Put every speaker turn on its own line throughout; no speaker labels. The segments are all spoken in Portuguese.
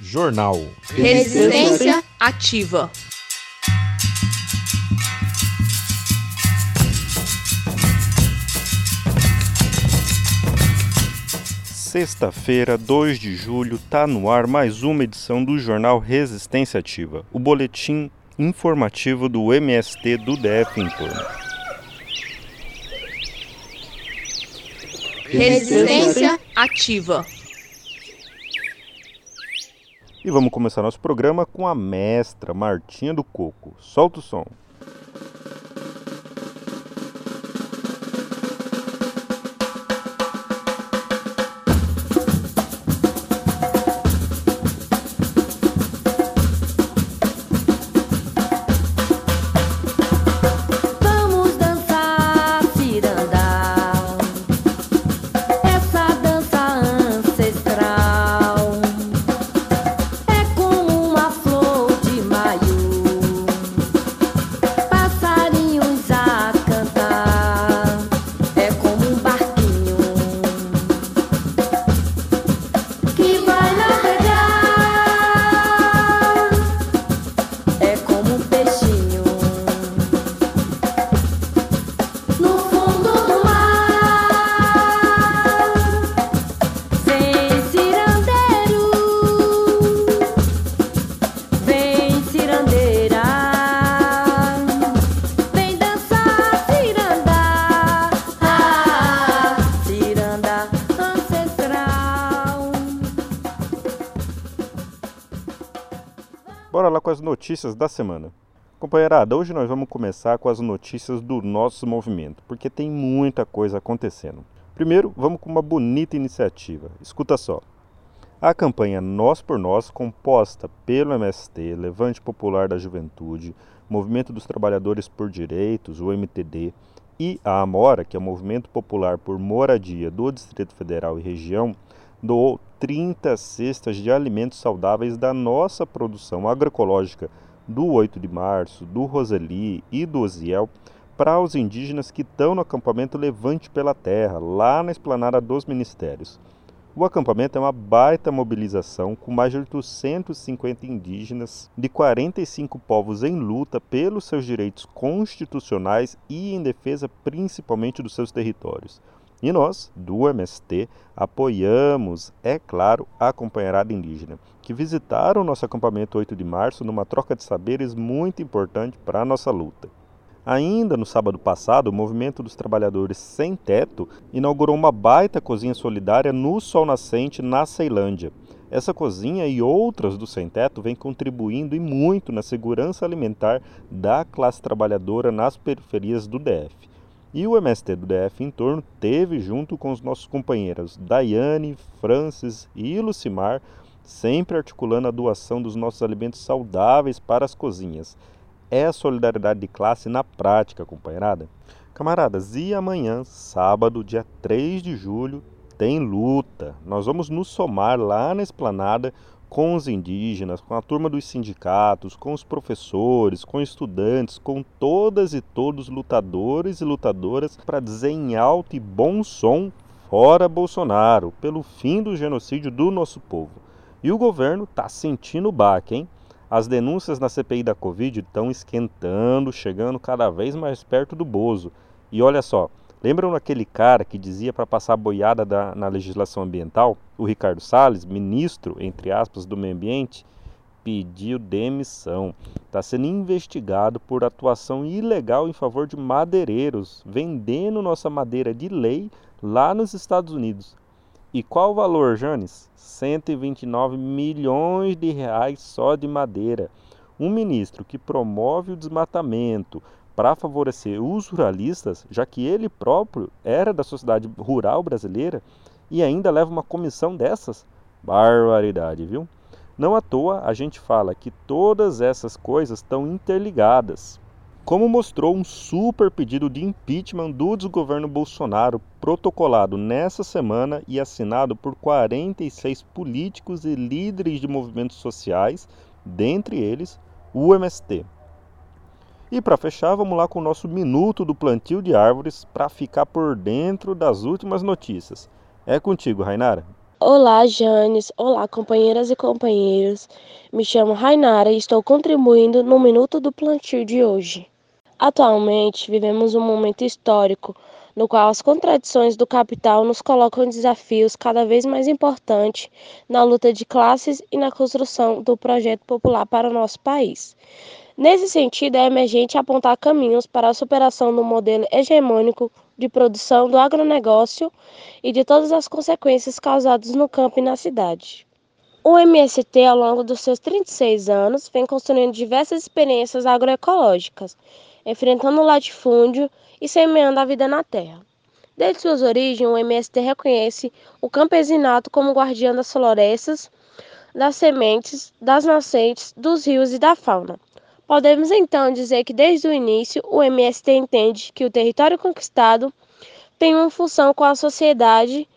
Jornal.
Resistência ativa.
Sexta-feira, 2 de julho, tá no ar mais uma edição do jornal Resistência Ativa, o boletim informativo do MST do DF em torno.
Resistência ativa.
E vamos começar nosso programa com a mestra Martinha do Coco. Solta o som. Notícias da semana. Companheirada, hoje nós vamos começar com as notícias do nosso movimento, porque tem muita coisa acontecendo. Primeiro, vamos com uma bonita iniciativa. Escuta só. A campanha Nós por Nós, composta pelo MST, Levante Popular da Juventude, Movimento dos Trabalhadores por Direitos, o MTD, e a Amora, que é o Movimento Popular por Moradia do Distrito Federal e Região, doou 30 cestas de alimentos saudáveis da nossa produção agroecológica do 8 de março, do Roseli e do Oziel para os indígenas que estão no acampamento Levante pela Terra, lá na esplanada dos Ministérios. O acampamento é uma baita mobilização com mais de 850 indígenas de 45 povos em luta pelos seus direitos constitucionais e em defesa principalmente dos seus territórios. E nós, do MST, apoiamos, é claro, a companheirada indígena, que visitaram nosso acampamento 8 de março numa troca de saberes muito importante para a nossa luta. Ainda no sábado passado, o Movimento dos Trabalhadores Sem Teto inaugurou uma baita cozinha solidária no Sol Nascente, na Ceilândia. Essa cozinha e outras do Sem Teto vêm contribuindo e muito na segurança alimentar da classe trabalhadora nas periferias do DF. E o MST do DF em torno teve, junto com os nossos companheiros Daiane, Francis e Lucimar, sempre articulando a doação dos nossos alimentos saudáveis para as cozinhas. É a solidariedade de classe na prática, companheirada. Camaradas, e amanhã, sábado, dia 3 de julho, tem luta. Nós vamos nos somar lá na esplanada com os indígenas, com a turma dos sindicatos, com os professores, com estudantes, com todas e todos lutadores e lutadoras para dizer em alto e bom som fora Bolsonaro, pelo fim do genocídio do nosso povo. E o governo está sentindo o baque, hein? As denúncias na CPI da Covid estão esquentando, chegando cada vez mais perto do Bozo. E olha só, lembram daquele cara que dizia para passar boiada da, na legislação ambiental? O Ricardo Salles, ministro, entre aspas, do meio ambiente, pediu demissão. Está sendo investigado por atuação ilegal em favor de madeireiros, vendendo nossa madeira de lei lá nos Estados Unidos. E qual o valor, Janes? 129 milhões de reais só de madeira. Um ministro que promove o desmatamento para favorecer os ruralistas, já que ele próprio era da sociedade rural brasileira e ainda leva uma comissão dessas? Barbaridade, viu? Não à toa a gente fala que todas essas coisas estão interligadas. Como mostrou um super pedido de impeachment do desgoverno Bolsonaro, protocolado nessa semana e assinado por 46 políticos e líderes de movimentos sociais, dentre eles o MST. E para fechar, vamos lá com o nosso minuto do plantio de árvores para ficar por dentro das últimas notícias. É contigo, Rainara.
Olá, Janes. Olá, companheiras e companheiros. Me chamo Rainara e estou contribuindo no Minuto do Plantio de hoje. Atualmente, vivemos um momento histórico no qual as contradições do capital nos colocam desafios cada vez mais importantes na luta de classes e na construção do projeto popular para o nosso país. Nesse sentido, é emergente apontar caminhos para a superação do modelo hegemônico de produção do agronegócio e de todas as consequências causadas no campo e na cidade. O MST, ao longo dos seus 36 anos, vem construindo diversas experiências agroecológicas, enfrentando o latifúndio e semeando a vida na terra. Desde suas origens, o MST reconhece o campesinato como guardião das florestas, das sementes, das nascentes, dos rios e da fauna. Podemos então dizer que desde o início o MST entende que o território conquistado tem uma função com a sociedade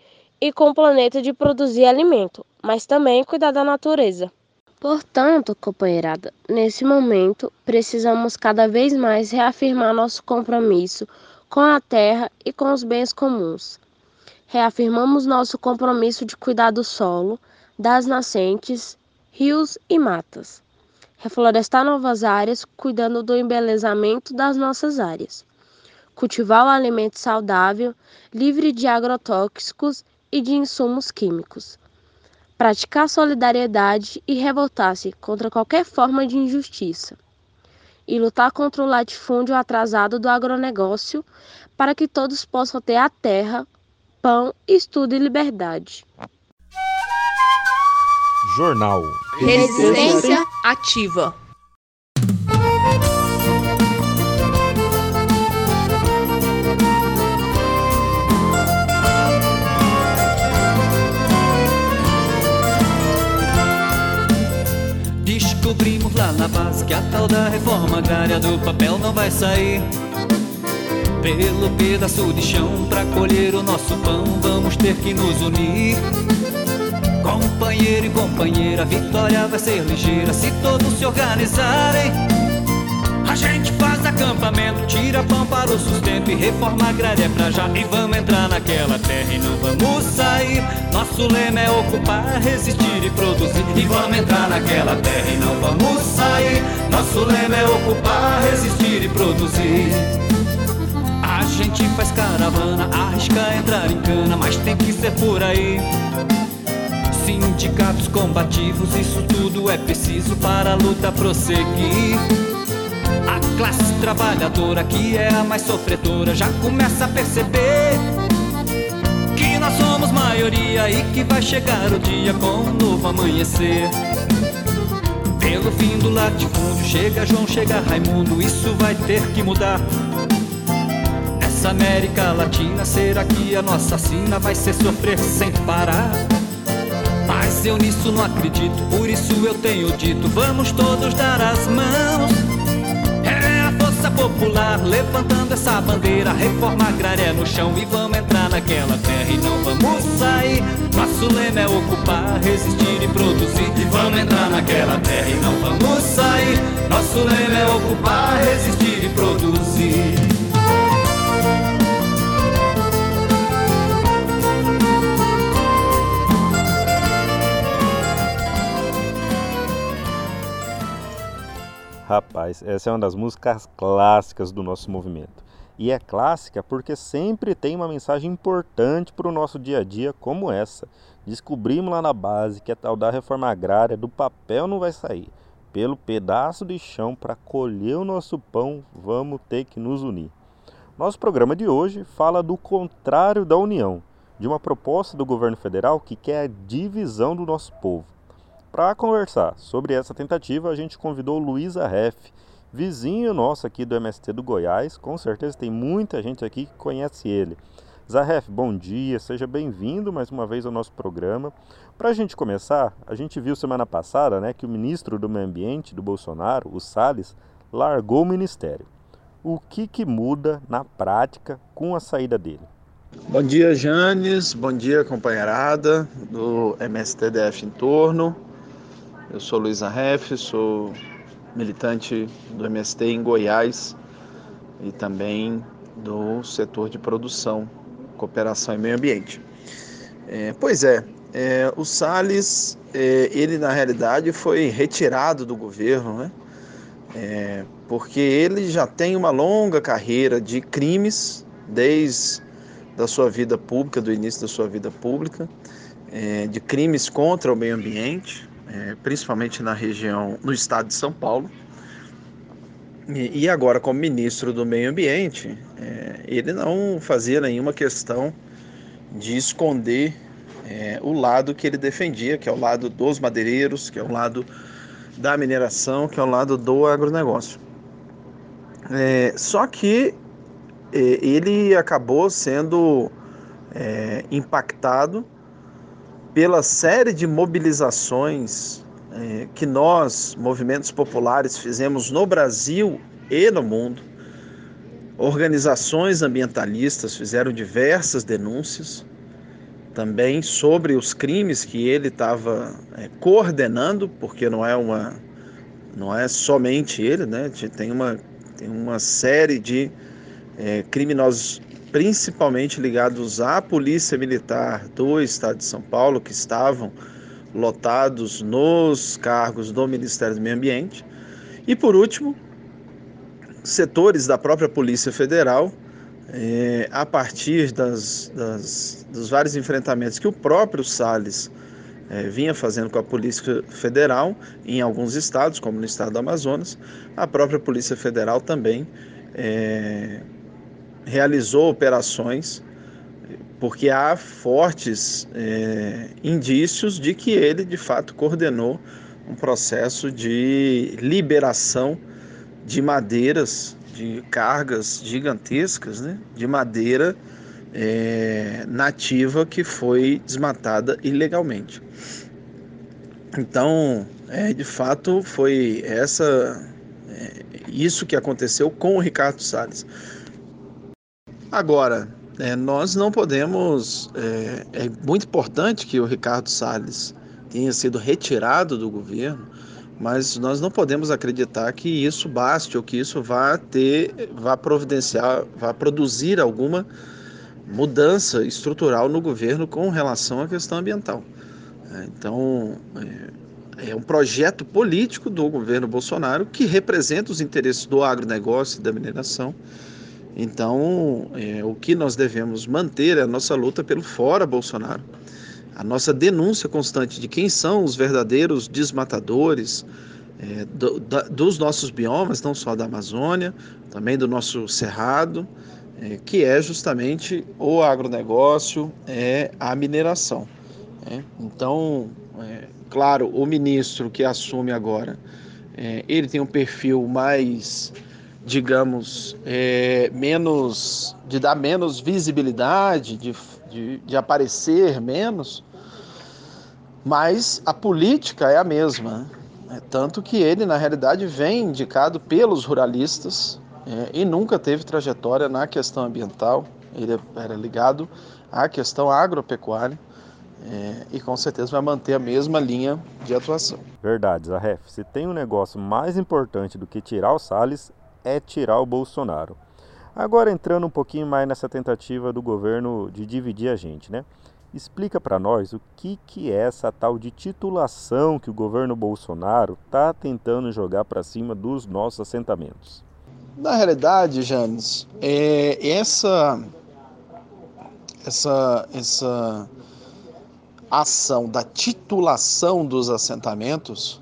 e com o planeta de produzir alimento, mas também cuidar da natureza. Portanto, companheirada, nesse momento precisamos cada vez mais reafirmar nosso compromisso com a terra e com os bens comuns. Reafirmamos nosso compromisso de cuidar do solo, das nascentes, rios e matas. Reflorestar novas áreas, cuidando do embelezamento das nossas áreas. Cultivar o alimento saudável, livre de agrotóxicos e de insumos químicos praticar solidariedade e revoltar-se contra qualquer forma de injustiça, e lutar contra o latifúndio atrasado do agronegócio para que todos possam ter a terra, pão, estudo e liberdade.
Jornal
Resistência ativa.
Descobrimos lá na base que a tal da reforma agrária do papel não vai sair. Pelo pedaço de chão pra colher o nosso pão, vamos ter que nos unir. Companheiro e companheira, a vitória vai ser ligeira se todos se organizarem. A gente faz acampamento, tira pão para o sustento e reforma agrária é pra já. E vamos entrar naquela terra e não vamos sair. Nosso lema é ocupar, resistir e produzir. E vamos entrar naquela terra e não vamos sair. Nosso lema é ocupar, resistir e produzir. A gente faz caravana, arrisca entrar em cana, mas tem que ser por aí. Sindicatos combativos, isso tudo é preciso para a luta prosseguir. A classe trabalhadora, que é a mais sofredora, já começa a perceber que nós somos maioria e que vai chegar o dia com um novo amanhecer. Pelo fim do latifúndio, chega João, chega Raimundo, isso vai ter que mudar. Nessa América Latina, será que a nossa sina vai ser sofrer sem parar? Mas eu nisso não acredito, por isso eu tenho dito: vamos todos dar as mãos. É a força popular levantando essa bandeira, reforma agrária no chão e vamos entrar naquela terra e não vamos sair. Nosso lema é ocupar, resistir e produzir. E vamos entrar naquela terra e não vamos sair. Nosso lema é ocupar, resistir e produzir.
Rapaz, essa é uma das músicas clássicas do nosso movimento. E é clássica porque sempre tem uma mensagem importante para o nosso dia a dia, como essa. Descobrimos lá na base que a tal da reforma agrária do papel não vai sair. Pelo pedaço de chão para colher o nosso pão, vamos ter que nos unir. Nosso programa de hoje fala do contrário da união, de uma proposta do governo federal que quer a divisão do nosso povo. Para conversar sobre essa tentativa, a gente convidou Luísa Ref, vizinho nosso aqui do MST do Goiás. Com certeza tem muita gente aqui que conhece ele. Zahef, bom dia, seja bem-vindo mais uma vez ao nosso programa. Para a gente começar, a gente viu semana passada né, que o ministro do Meio Ambiente do Bolsonaro, o Salles, largou o ministério. O que, que muda na prática com a saída dele?
Bom dia, Janes. Bom dia, companheirada do MSTDF em torno. Eu sou Luiz Arref, sou militante do MST em Goiás e também do setor de produção, cooperação e meio ambiente. É, pois é, é, o Salles, é, ele na realidade foi retirado do governo, né? É, porque ele já tem uma longa carreira de crimes desde da sua vida pública, do início da sua vida pública, é, de crimes contra o meio ambiente, é, principalmente na região, no estado de São Paulo. E, e agora, como ministro do meio ambiente, é, ele não fazia nenhuma questão de esconder é, o lado que ele defendia, que é o lado dos madeireiros, que é o lado da mineração, que é o lado do agronegócio. É, só que é, ele acabou sendo é, impactado pela série de mobilizações é, que nós, movimentos populares, fizemos no Brasil e no mundo. Organizações ambientalistas fizeram diversas denúncias também sobre os crimes que ele estava é, coordenando, porque não é uma não é somente ele, né? Tem uma tem uma série de é, criminosos, principalmente ligados à polícia militar do Estado de São Paulo, que estavam lotados nos cargos do Ministério do Meio Ambiente. E por último, setores da própria Polícia Federal é, a partir das, das, dos vários enfrentamentos que o próprio Salles é, vinha fazendo com a Polícia Federal em alguns estados, como no estado do Amazonas, a própria Polícia Federal também é, realizou operações porque há fortes é, indícios de que ele de fato coordenou um processo de liberação de madeiras de cargas gigantescas né, de madeira é, nativa que foi desmatada ilegalmente. Então, é, de fato, foi essa é, isso que aconteceu com o Ricardo Salles. Agora, é, nós não podemos. É, é muito importante que o Ricardo Salles tenha sido retirado do governo mas nós não podemos acreditar que isso baste ou que isso vá ter, vá providenciar, vá produzir alguma mudança estrutural no governo com relação à questão ambiental. É, então, é, é um projeto político do governo Bolsonaro que representa os interesses do agronegócio e da mineração. Então, é, o que nós devemos manter é a nossa luta pelo fora Bolsonaro a nossa denúncia constante de quem são os verdadeiros desmatadores é, do, da, dos nossos biomas, não só da Amazônia, também do nosso cerrado, é, que é justamente o agronegócio, é a mineração. É. Então, é, claro, o ministro que assume agora, é, ele tem um perfil mais digamos, é, menos, de dar menos visibilidade, de, de, de, aparecer menos, mas a política é a mesma. Né? Tanto que ele, na realidade, vem indicado pelos ruralistas é, e nunca teve trajetória na questão ambiental. Ele era ligado à questão agropecuária. É, e com certeza vai manter a mesma linha de atuação.
Verdade, Zahef. Se tem um negócio mais importante do que tirar o Salles, é tirar o Bolsonaro. Agora entrando um pouquinho mais nessa tentativa do governo de dividir a gente, né? Explica para nós o que, que é essa tal de titulação que o governo Bolsonaro está tentando jogar para cima dos nossos assentamentos.
Na realidade, James, é essa, essa, essa ação da titulação dos assentamentos,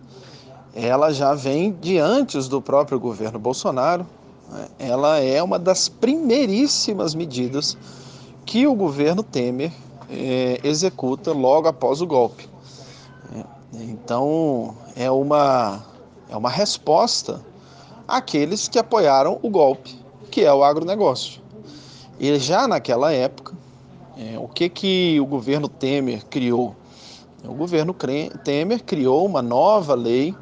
ela já vem de antes do próprio governo Bolsonaro. Né? Ela é uma das primeiríssimas medidas que o governo Temer é, executa logo após o golpe. É, então, é uma, é uma resposta àqueles que apoiaram o golpe, que é o agronegócio. E já naquela época, é, o que, que o governo Temer criou? O governo Temer criou uma nova lei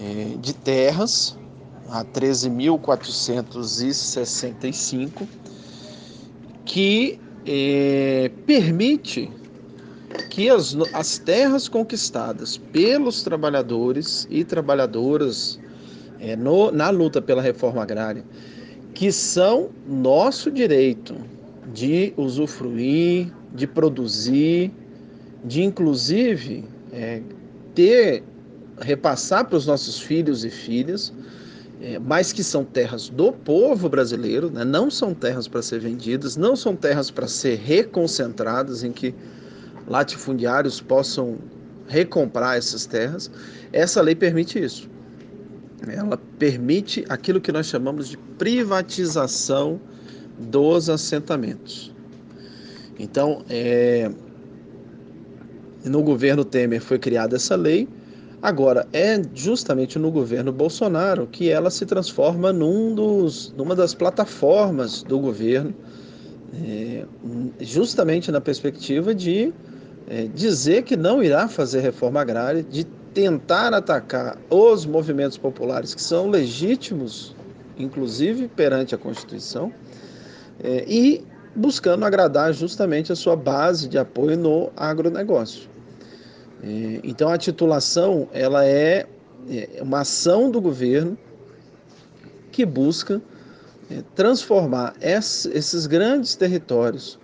é, de terras, a 13.465, que é, permite que as, as terras conquistadas pelos trabalhadores e trabalhadoras é, no, na luta pela reforma agrária, que são nosso direito de usufruir, de produzir, de inclusive é, ter, repassar para os nossos filhos e filhas, é, mas que são terras do povo brasileiro, né? não são terras para ser vendidas, não são terras para ser reconcentradas, em que latifundiários possam recomprar essas terras. Essa lei permite isso. Ela permite aquilo que nós chamamos de privatização dos assentamentos. Então, é, no governo Temer foi criada essa lei. Agora, é justamente no governo Bolsonaro que ela se transforma num dos, numa das plataformas do governo, é, justamente na perspectiva de é, dizer que não irá fazer reforma agrária, de tentar atacar os movimentos populares que são legítimos, inclusive perante a Constituição, é, e buscando agradar justamente a sua base de apoio no agronegócio. É, então a titulação ela é, é uma ação do governo que busca é, transformar esses grandes territórios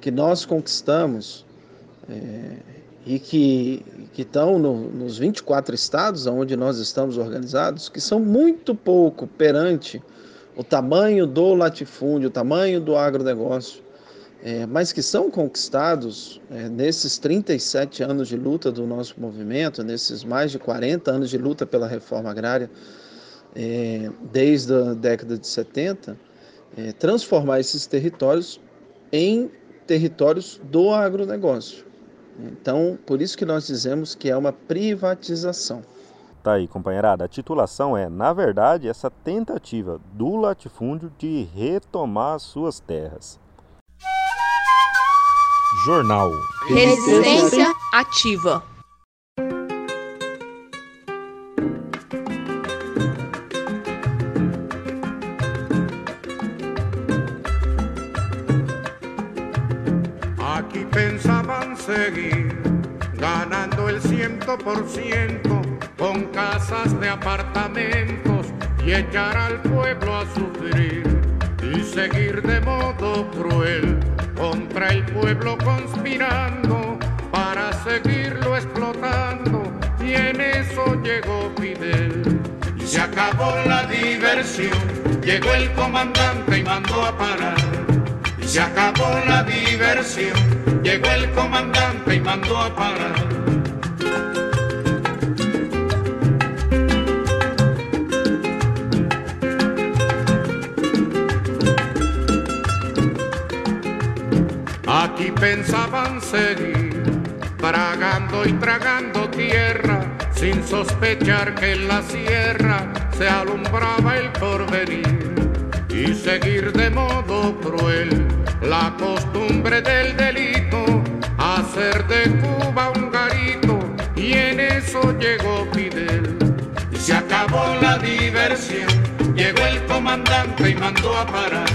que nós conquistamos é, e que, que estão no, nos 24 estados onde nós estamos organizados, que são muito pouco perante o tamanho do latifúndio, o tamanho do agronegócio, é, mas que são conquistados é, nesses 37 anos de luta do nosso movimento, nesses mais de 40 anos de luta pela reforma agrária, é, desde a década de 70, é, transformar esses territórios em territórios do agronegócio. Então, por isso que nós dizemos que é uma privatização.
Tá aí, companheirada. A titulação é, na verdade, essa tentativa do latifúndio de retomar suas terras. Jornal
Resistência Ativa.
Aquí pensaban seguir ganando el ciento por ciento con casas de apartamentos y echar al pueblo a sufrir y seguir de modo cruel contra el pueblo conspirando para seguirlo explotando y en eso llegó Fidel. Y se acabó la diversión, llegó el comandante y mandó a parar. Y se acabó la diversión, llegó el comandante y mandó a parar. Aquí pensaban seguir, tragando y tragando tierra, sin sospechar que en la sierra se alumbraba el porvenir. Y seguir de modo cruel la costumbre del delito, hacer de Cuba un garito, y en eso llegó Fidel. Y se acabó la diversión, llegó el comandante y mandó a parar.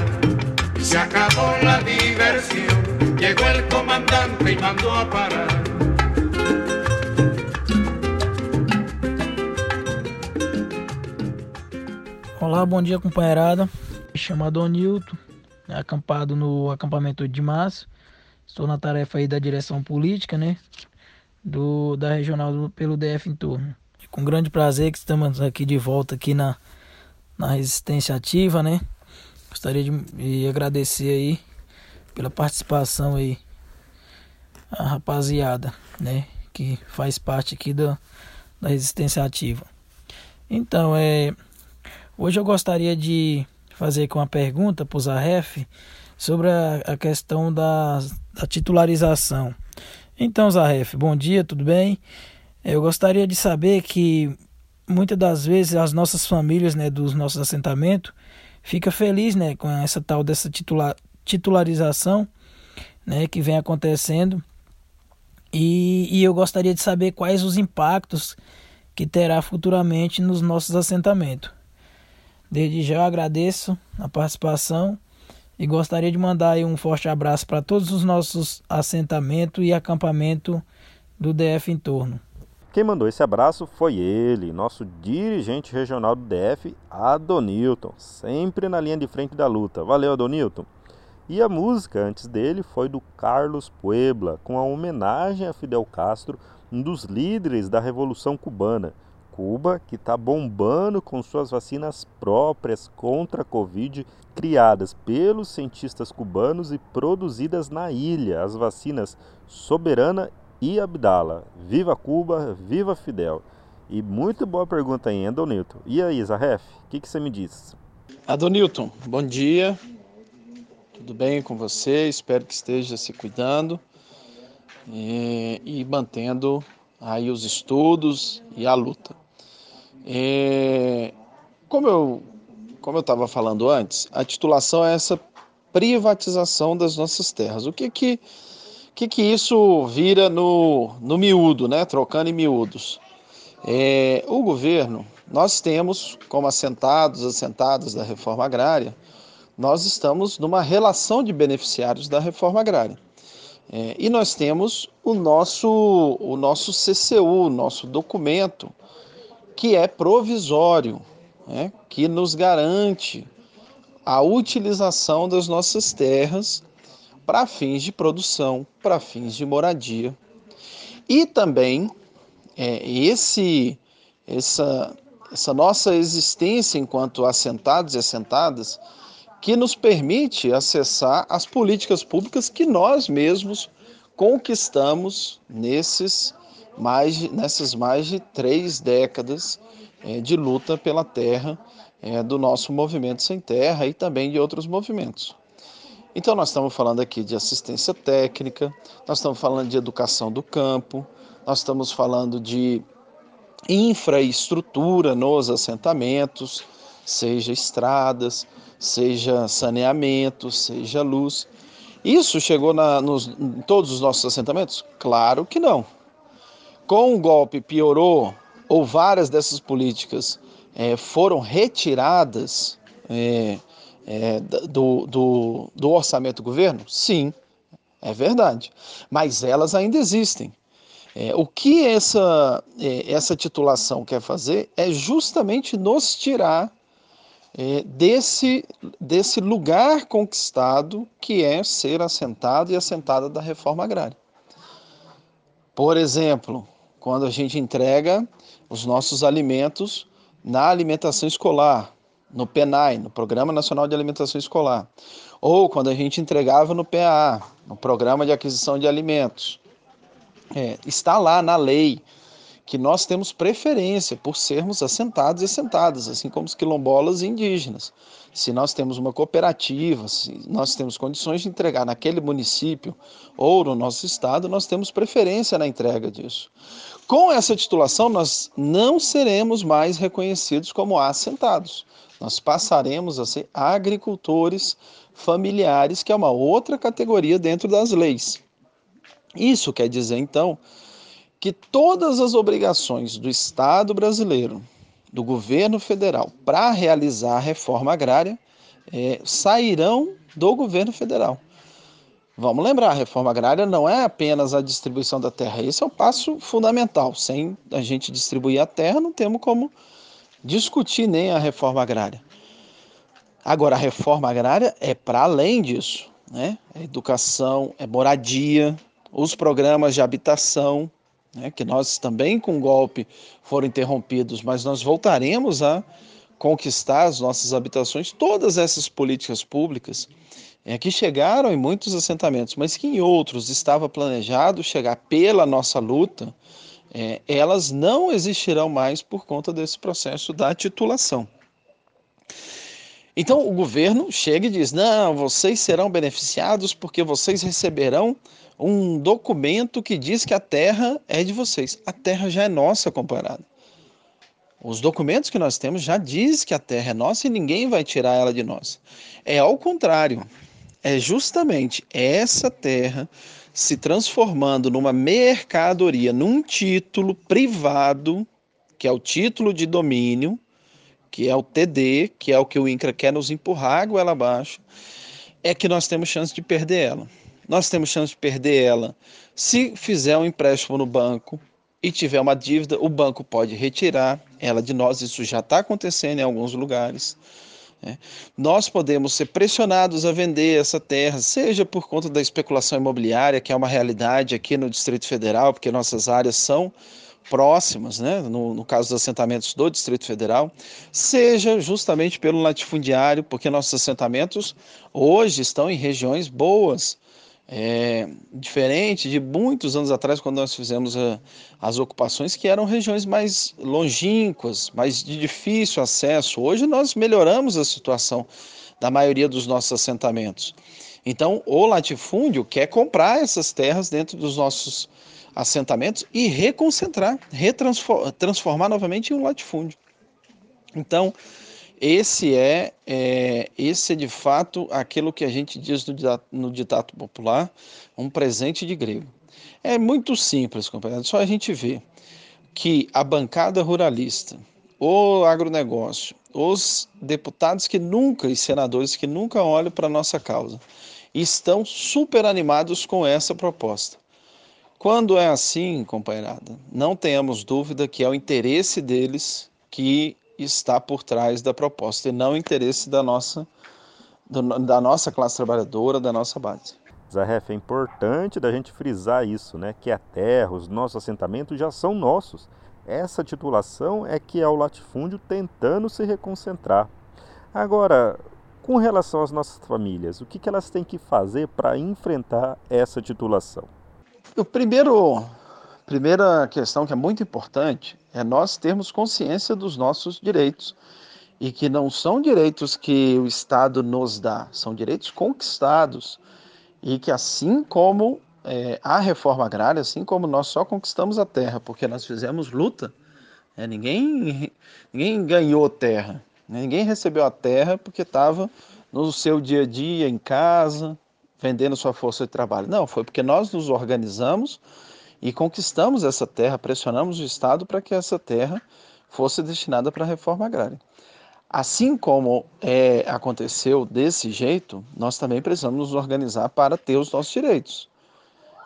Y se acabó la diversión Llegó el comandante y mandó a parar.
Olá, bom dia companheirada. Me chamo Adonilton, acampado no acampamento de março. Estou na tarefa aí da direção política, né? Do, da regional do, pelo DF em torno. Com grande prazer que estamos aqui de volta aqui na, na resistência ativa, né? Gostaria de, de agradecer aí pela participação aí a rapaziada, né, que faz parte aqui da, da resistência ativa. Então, é hoje eu gostaria de fazer aqui uma pergunta para o Zarref sobre a, a questão da, da, titularização. Então, Zarref, bom dia, tudo bem? Eu gostaria de saber que muitas das vezes as nossas famílias, né, dos nossos assentamentos, fica feliz, né, com essa tal dessa titular, titularização né, que vem acontecendo. E, e eu gostaria de saber quais os impactos que terá futuramente nos nossos assentamentos. Desde já eu agradeço a participação e gostaria de mandar um forte abraço para todos os nossos assentamentos e acampamento do DF em torno.
Quem mandou esse abraço foi ele, nosso dirigente regional do DF, Adonilton, sempre na linha de frente da luta. Valeu, Adonilton. E a música antes dele foi do Carlos Puebla, com a homenagem a Fidel Castro, um dos líderes da Revolução Cubana. Cuba, que está bombando com suas vacinas próprias contra a Covid, criadas pelos cientistas cubanos e produzidas na ilha, as vacinas Soberana e Abdala. Viva Cuba, viva Fidel! E muito boa pergunta aí, Adonilton. E aí, Zahef, o que, que você me diz?
Adonilton, bom dia. Tudo bem com você? Espero que esteja se cuidando e, e mantendo aí os estudos e a luta. É, como eu como eu estava falando antes, a titulação é essa privatização das nossas terras. O que que, que, que isso vira no, no miúdo, né? trocando em miúdos? É, o governo, nós temos, como assentados, assentadas da reforma agrária, nós estamos numa relação de beneficiários da reforma agrária. É, e nós temos o nosso, o nosso CCU, nosso documento, que é provisório, né, que nos garante a utilização das nossas terras para fins de produção, para fins de moradia. E também é, esse, essa, essa nossa existência enquanto assentados e assentadas que nos permite acessar as políticas públicas que nós mesmos conquistamos nesses mais nessas mais de três décadas é, de luta pela terra é, do nosso movimento sem terra e também de outros movimentos. Então, nós estamos falando aqui de assistência técnica, nós estamos falando de educação do campo, nós estamos falando de infraestrutura nos assentamentos, seja estradas, seja saneamento, seja luz. Isso chegou na, nos, em todos os nossos assentamentos? Claro que não com o golpe piorou ou várias dessas políticas é, foram retiradas é, é, do, do, do orçamento do governo? Sim, é verdade. Mas elas ainda existem. É, o que essa, é, essa titulação quer fazer é justamente nos tirar é, desse, desse lugar conquistado que é ser assentado e assentada da reforma agrária. Por exemplo, quando a gente entrega os nossos alimentos na alimentação escolar, no PENAI, no Programa Nacional de Alimentação Escolar, ou quando a gente entregava no PAA, no Programa de Aquisição de Alimentos. É, está lá na lei que nós temos preferência por sermos assentados e assentadas, assim como os quilombolas e indígenas. Se nós temos uma cooperativa, se nós temos condições de entregar naquele município ou no nosso estado, nós temos preferência na entrega disso. Com essa titulação, nós não seremos mais reconhecidos como assentados. Nós passaremos a ser agricultores familiares, que é uma outra categoria dentro das leis. Isso quer dizer, então, que todas as obrigações do Estado brasileiro, do governo federal, para realizar a reforma agrária, é, sairão do governo federal. Vamos lembrar, a reforma agrária não é apenas a distribuição da terra, esse é o passo fundamental. Sem a gente distribuir a terra, não temos como discutir nem a reforma agrária. Agora, a reforma agrária é para além disso, né? É educação, é moradia, os programas de habitação, né? que nós também com golpe foram interrompidos, mas nós voltaremos a conquistar as nossas habitações, todas essas políticas públicas é, que chegaram em muitos assentamentos, mas que em outros estava planejado chegar pela nossa luta, é, elas não existirão mais por conta desse processo da titulação. Então o governo chega e diz: não, vocês serão beneficiados porque vocês receberão um documento que diz que a terra é de vocês. A terra já é nossa, comparado. Os documentos que nós temos já diz que a terra é nossa e ninguém vai tirar ela de nós. É ao contrário é justamente essa terra se transformando numa mercadoria, num título privado, que é o título de domínio, que é o TD, que é o que o INCRA quer nos empurrar goela abaixo, é que nós temos chance de perder ela. Nós temos chance de perder ela se fizer um empréstimo no banco e tiver uma dívida, o banco pode retirar ela de nós. Isso já está acontecendo em alguns lugares. É. Nós podemos ser pressionados a vender essa terra, seja por conta da especulação imobiliária, que é uma realidade aqui no Distrito Federal, porque nossas áreas são próximas, né, no, no, caso dos assentamentos do Distrito Federal, seja justamente pelo latifundiário, porque nossos assentamentos hoje estão em regiões boas, é, diferente de muitos anos atrás, quando nós fizemos a, as ocupações, que eram regiões mais longínquas, mais de difícil acesso. Hoje nós melhoramos a situação da maioria dos nossos assentamentos. Então, o latifúndio quer comprar essas terras dentro dos nossos assentamentos e reconcentrar, retransformar novamente em um latifúndio. Então, esse é, é, esse é de fato aquilo que a gente diz no ditado, no popular, um presente de grego. É muito simples, companheiro. Só a gente vê que a bancada ruralista, o agronegócio, os deputados que nunca e senadores que nunca olham para a nossa causa, estão super animados com essa proposta. Quando é assim, companheirada, não tenhamos dúvida que é o interesse deles que está por trás da proposta e não o interesse da nossa, do, da nossa classe trabalhadora, da nossa base.
Zarref, é importante da gente frisar isso, né? Que a terra, os nossos assentamentos já são nossos. Essa titulação é que é o latifúndio tentando se reconcentrar. Agora, com relação às nossas famílias, o que, que elas têm que fazer para enfrentar essa titulação?
O primeiro Primeira questão que é muito importante é nós termos consciência dos nossos direitos e que não são direitos que o Estado nos dá, são direitos conquistados e que assim como é, a reforma agrária, assim como nós só conquistamos a terra porque nós fizemos luta, é, ninguém, ninguém ganhou terra, né? ninguém recebeu a terra porque estava no seu dia a dia, em casa, vendendo sua força de trabalho. Não, foi porque nós nos organizamos e conquistamos essa terra, pressionamos o Estado para que essa terra fosse destinada para a reforma agrária. Assim como é, aconteceu desse jeito, nós também precisamos nos organizar para ter os nossos direitos.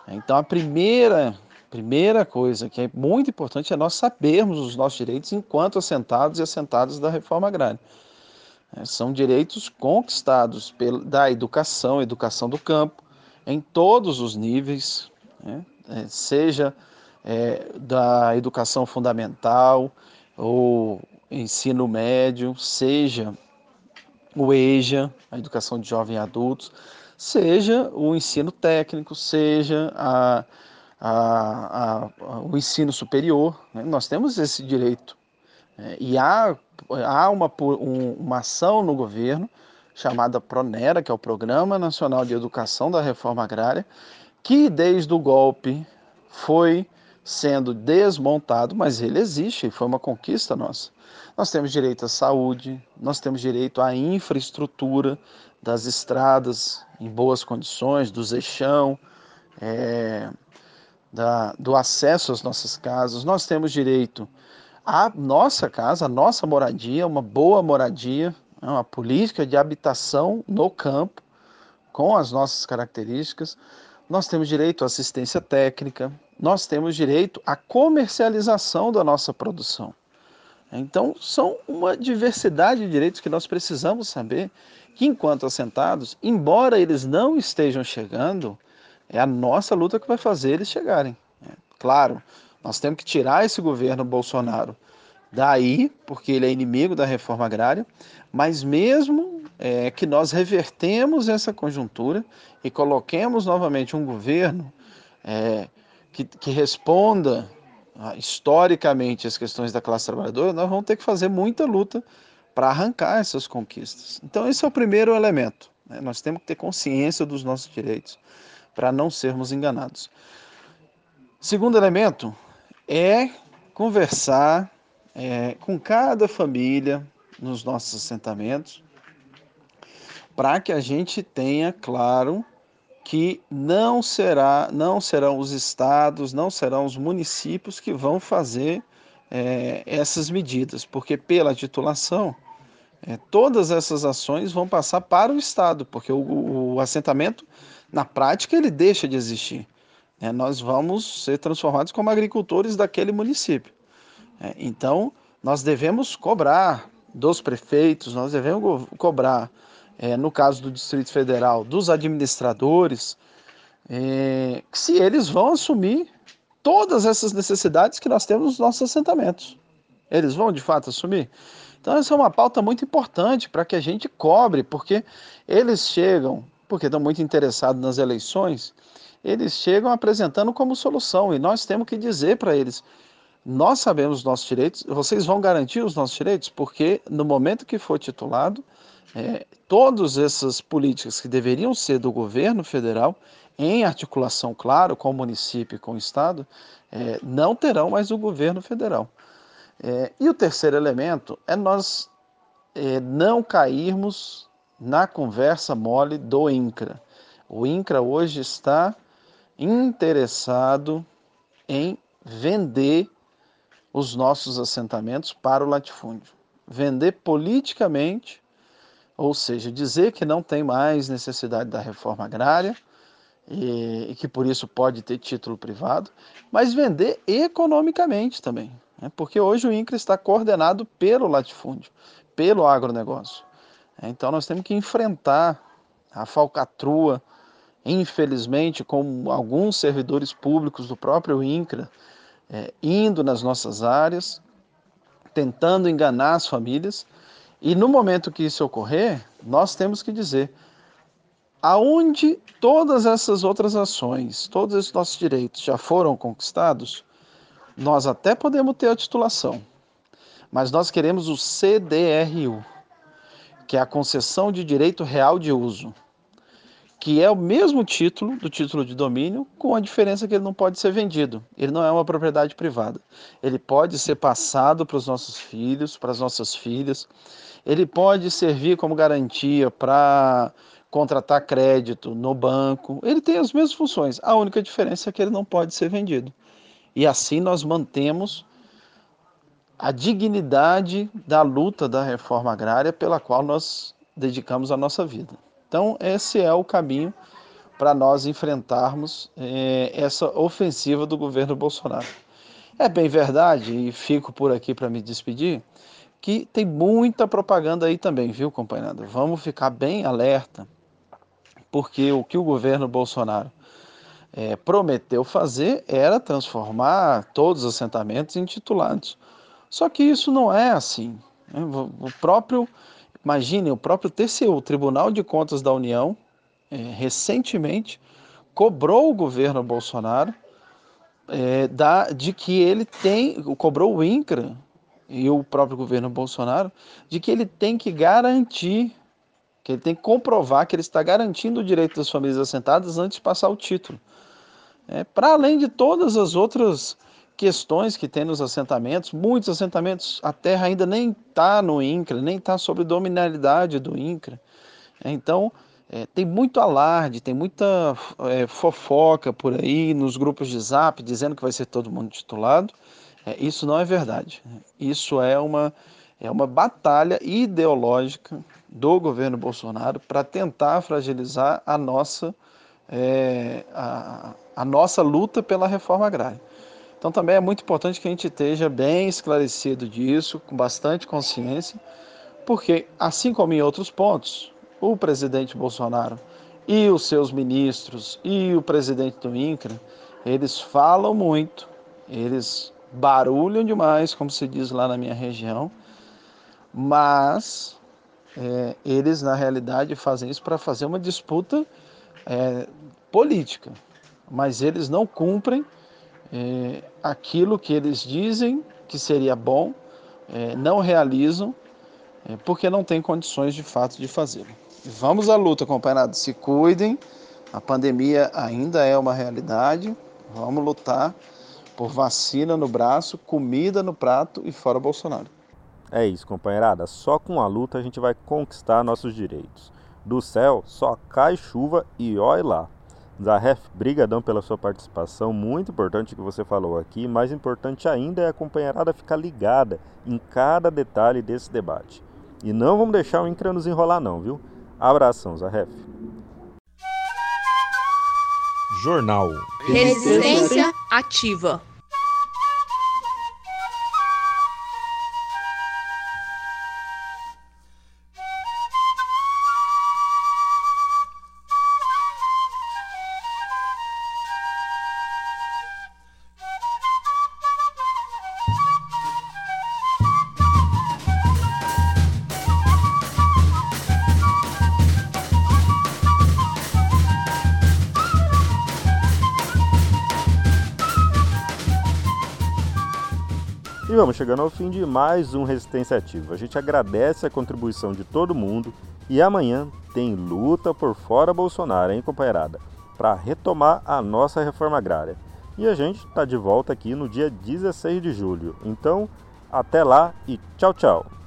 Então, a primeira, primeira coisa que é muito importante é nós sabermos os nossos direitos enquanto assentados e assentadas da reforma agrária. É, são direitos conquistados pela, da educação, educação do campo, em todos os níveis, né? É, seja é, da educação fundamental ou ensino médio, seja o EJA, a educação de jovens e adultos, seja o ensino técnico, seja a, a, a, o ensino superior. Né? Nós temos esse direito. É, e há, há uma, um, uma ação no governo chamada PRONERA, que é o Programa Nacional de Educação da Reforma Agrária, que desde o golpe foi sendo desmontado, mas ele existe e foi uma conquista nossa. Nós temos direito à saúde, nós temos direito à infraestrutura das estradas em boas condições, do zeixão, é, da, do acesso às nossas casas, nós temos direito à nossa casa, à nossa moradia, uma boa moradia, uma política de habitação no campo, com as nossas características nós temos direito à assistência técnica, nós temos direito à comercialização da nossa produção. Então, são uma diversidade de direitos que nós precisamos saber que, enquanto assentados, embora eles não estejam chegando, é a nossa luta que vai fazer eles chegarem. É, claro, nós temos que tirar esse governo Bolsonaro daí, porque ele é inimigo da reforma agrária, mas mesmo é, que nós revertemos essa conjuntura e coloquemos novamente um governo é, que, que responda ah, historicamente as questões da classe trabalhadora, nós vamos ter que fazer muita luta para arrancar essas conquistas. Então, esse é o primeiro elemento. Né? Nós temos que ter consciência dos nossos direitos para não sermos enganados. Segundo elemento é conversar é, com cada família nos nossos assentamentos para que a gente tenha claro que não será, não serão os estados, não serão os municípios que vão fazer é, essas medidas, porque pela titulação é, todas essas ações vão passar para o estado, porque o, o assentamento na prática ele deixa de existir. É, nós vamos ser transformados como agricultores daquele município. É, então nós devemos cobrar dos prefeitos, nós devemos cobrar, é, no caso do Distrito Federal, dos administradores, é, se eles vão assumir todas essas necessidades que nós temos nos nossos assentamentos. Eles vão de fato assumir? Então, essa é uma pauta muito importante para que a gente cobre, porque eles chegam, porque estão muito interessados nas eleições, eles chegam apresentando como solução e nós temos que dizer para eles: nós sabemos os nossos direitos, vocês vão garantir os nossos direitos, porque no momento que for titulado, é, todas essas políticas que deveriam ser do governo federal, em articulação, claro, com o município e com o Estado, é, não terão mais o governo federal. É, e o terceiro elemento é nós é, não cairmos na conversa mole do INCRA. O INCRA hoje está interessado em vender os nossos assentamentos para o latifúndio. Vender politicamente, ou seja, dizer que não tem mais necessidade da reforma agrária e, e que por isso pode ter título privado, mas vender economicamente também. Né? Porque hoje o INCRA está coordenado pelo latifúndio, pelo agronegócio. Então nós temos que enfrentar a falcatrua, infelizmente, com alguns servidores públicos do próprio INCRA é, indo nas nossas áreas, tentando enganar as famílias. E no momento que isso ocorrer, nós temos que dizer aonde todas essas outras ações, todos esses nossos direitos já foram conquistados, nós até podemos ter a titulação, mas nós queremos o CDRU, que é a concessão de direito real de uso, que é o mesmo título do título de domínio, com a diferença que ele não pode ser vendido. Ele não é uma propriedade privada. Ele pode ser passado para os nossos filhos, para as nossas filhas. Ele pode servir como garantia para contratar crédito no banco. Ele tem as mesmas funções. A única diferença é que ele não pode ser vendido. E assim nós mantemos a dignidade da luta da reforma agrária pela qual nós dedicamos a nossa vida. Então, esse é o caminho para nós enfrentarmos eh, essa ofensiva do governo Bolsonaro. É bem verdade, e fico por aqui para me despedir, que tem muita propaganda aí também, viu, companheirada? Vamos ficar bem alerta, porque o que o governo Bolsonaro é, prometeu fazer era transformar todos os assentamentos em titulados. Só que isso não é assim. Né? O próprio, imagine, o próprio TCU, Tribunal de Contas da União, é, recentemente cobrou o governo Bolsonaro é, da, de que ele tem, cobrou o INCRA e o próprio governo Bolsonaro, de que ele tem que garantir, que ele tem que comprovar que ele está garantindo o direito das famílias assentadas antes de passar o título. É, Para além de todas as outras questões que tem nos assentamentos, muitos assentamentos, a terra ainda nem está no INCRA, nem está sob dominalidade do INCRA. É, então, é, tem muito alarde, tem muita é, fofoca por aí nos grupos de zap dizendo que vai ser todo mundo titulado. É, isso não é verdade. Isso é uma, é uma batalha ideológica do governo Bolsonaro para tentar fragilizar a nossa é, a, a nossa luta pela reforma agrária. Então também é muito importante que a gente esteja bem esclarecido disso, com bastante consciência, porque assim como em outros pontos, o presidente Bolsonaro e os seus ministros e o presidente do INCRA, eles falam muito, eles barulham demais, como se diz lá na minha região, mas é, eles na realidade fazem isso para fazer uma disputa é, política, mas eles não cumprem é, aquilo que eles dizem que seria bom, é, não realizam, é, porque não têm condições de fato de fazê-lo. Vamos à luta, companheiro. Se cuidem, a pandemia ainda é uma realidade. Vamos lutar por vacina no braço, comida no prato e fora Bolsonaro.
É isso, companheirada. Só com a luta a gente vai conquistar nossos direitos. Do céu só cai chuva e olha lá. Zahef, brigadão pela sua participação, muito importante que você falou aqui, mais importante ainda é a companheirada ficar ligada em cada detalhe desse debate. E não vamos deixar o INCRA nos enrolar não, viu? Abração, Zahef.
Jornal Resistência Ativa.
Chegando ao fim de mais um Resistência Ativa. A gente agradece a contribuição de todo mundo e amanhã tem luta por fora Bolsonaro, hein, companheirada? Para retomar a nossa reforma agrária. E a gente está de volta aqui no dia 16 de julho. Então, até lá e tchau, tchau!